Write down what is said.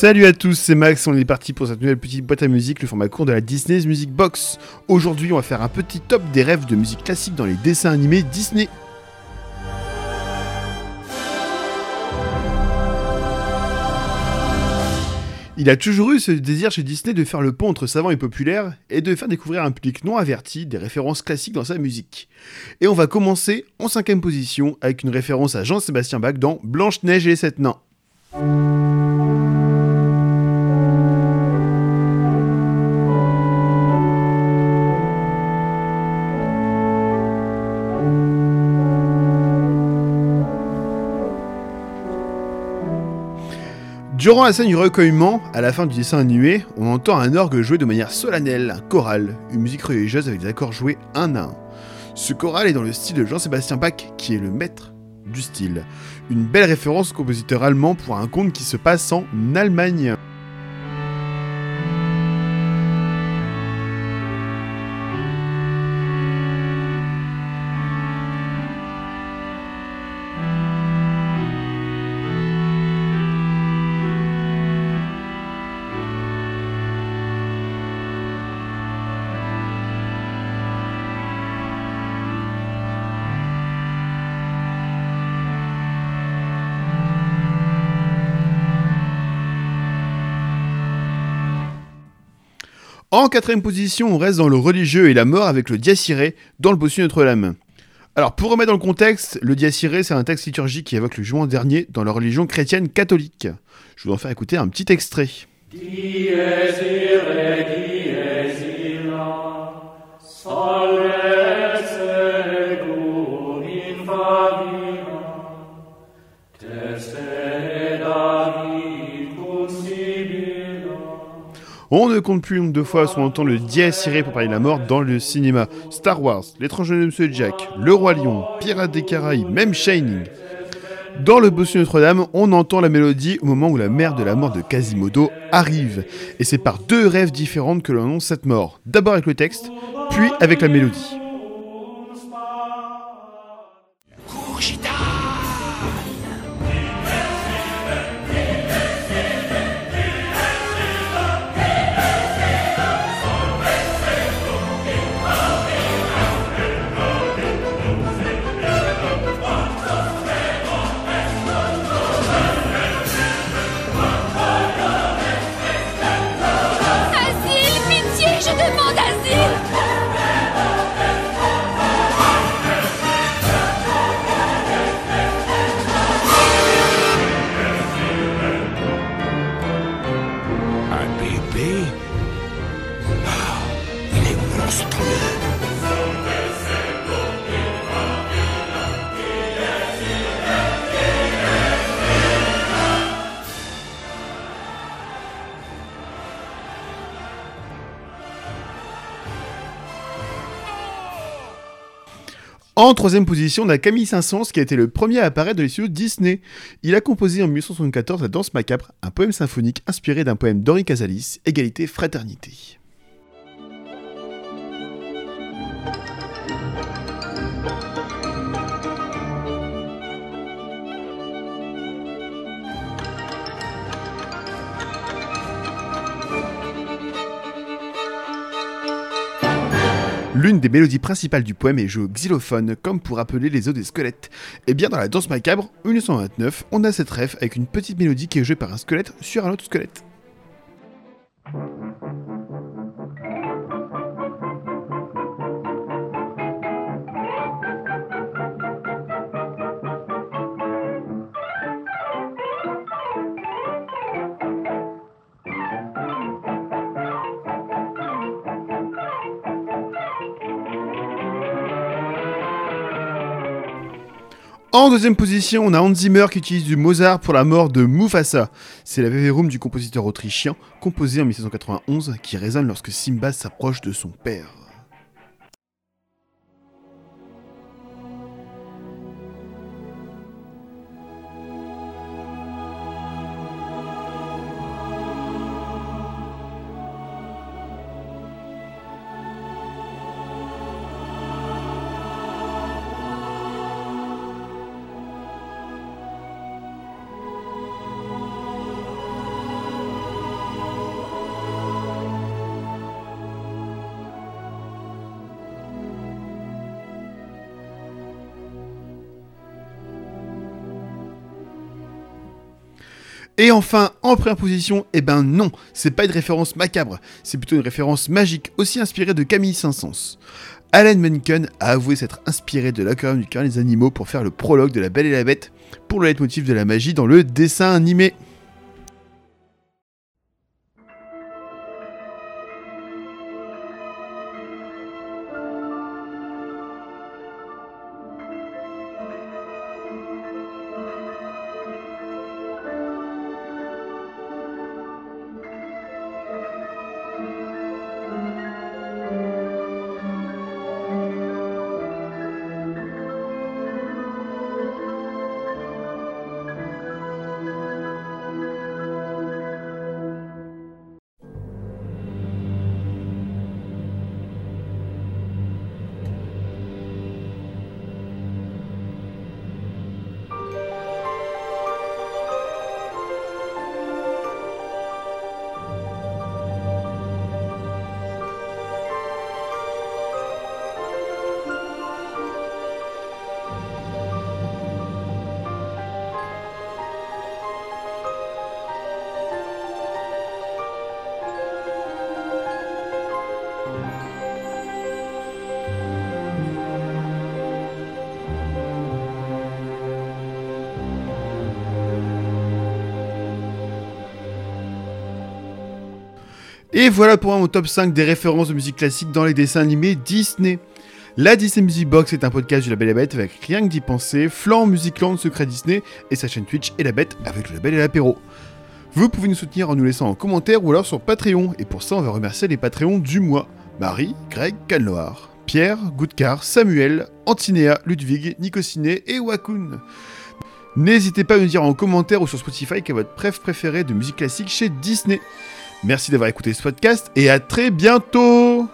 Salut à tous, c'est Max, on est parti pour cette nouvelle petite boîte à musique, le format court de la Disney's Music Box. Aujourd'hui, on va faire un petit top des rêves de musique classique dans les dessins animés Disney. Il a toujours eu ce désir chez Disney de faire le pont entre savant et populaire et de faire découvrir à un public non averti des références classiques dans sa musique. Et on va commencer en cinquième position avec une référence à Jean-Sébastien Bach dans Blanche-Neige et les Sept Nains. Durant la scène du recueillement, à la fin du dessin animé, on entend un orgue jouer de manière solennelle, un choral, une musique religieuse avec des accords joués un à un. Ce choral est dans le style de Jean-Sébastien Bach, qui est le maître du style. Une belle référence au compositeur allemand pour un conte qui se passe en Allemagne. En quatrième position, on reste dans le religieux et la mort avec le Diaciré dans le bossu Notre-Dame. Alors, pour remettre dans le contexte, le Diaciré, c'est un texte liturgique qui évoque le jugement dernier dans la religion chrétienne catholique. Je vous en faire écouter un petit extrait. On ne compte plus nombre de fois son entend le dièse ciré pour parler de la mort dans le cinéma. Star Wars, L'étrange de Monsieur Jack, Le Roi Lion, Pirates des Caraïbes, même Shining. Dans le Bossu Notre-Dame, on entend la mélodie au moment où la mère de la mort de Quasimodo arrive. Et c'est par deux rêves différentes que l'on annonce cette mort. D'abord avec le texte, puis avec la mélodie. En troisième position, on a Camille Saint-Saëns qui a été le premier à apparaître dans les studios Disney. Il a composé en 1974 La Danse Macabre, un poème symphonique inspiré d'un poème d'Henri Casalis, Égalité, Fraternité. L'une des mélodies principales du poème est jouée au xylophone, comme pour appeler les os des squelettes. Et bien dans la danse macabre, 1929, on a cette rêve avec une petite mélodie qui est jouée par un squelette sur un autre squelette. En deuxième position, on a Hans Zimmer qui utilise du Mozart pour la mort de Mufasa. C'est la Room du compositeur autrichien, composé en 1791, qui résonne lorsque Simba s'approche de son père. Et enfin, en première position, eh ben non, c'est pas une référence macabre, c'est plutôt une référence magique, aussi inspirée de Camille Saint-Saëns. Alan Menken a avoué s'être inspiré de l'aquarium du cœur des animaux pour faire le prologue de La Belle et la Bête pour le leitmotiv de la magie dans le dessin animé. Et voilà pour moi mon top 5 des références de musique classique dans les dessins animés Disney. La Disney Music Box est un podcast du Label et la Bête avec rien que d'y penser, Flan Musicland Secret Disney et sa chaîne Twitch et la Bête avec le Label et l'apéro. Vous pouvez nous soutenir en nous laissant en commentaire ou alors sur Patreon. Et pour ça, on va remercier les Patreons du mois. Marie, Greg, Canloar, Pierre, Goudkar, Samuel, Antinéa, Ludwig, Nicociné et Wakun. N'hésitez pas à nous dire en commentaire ou sur Spotify quel est votre préf préféré de musique classique chez Disney. Merci d'avoir écouté ce podcast et à très bientôt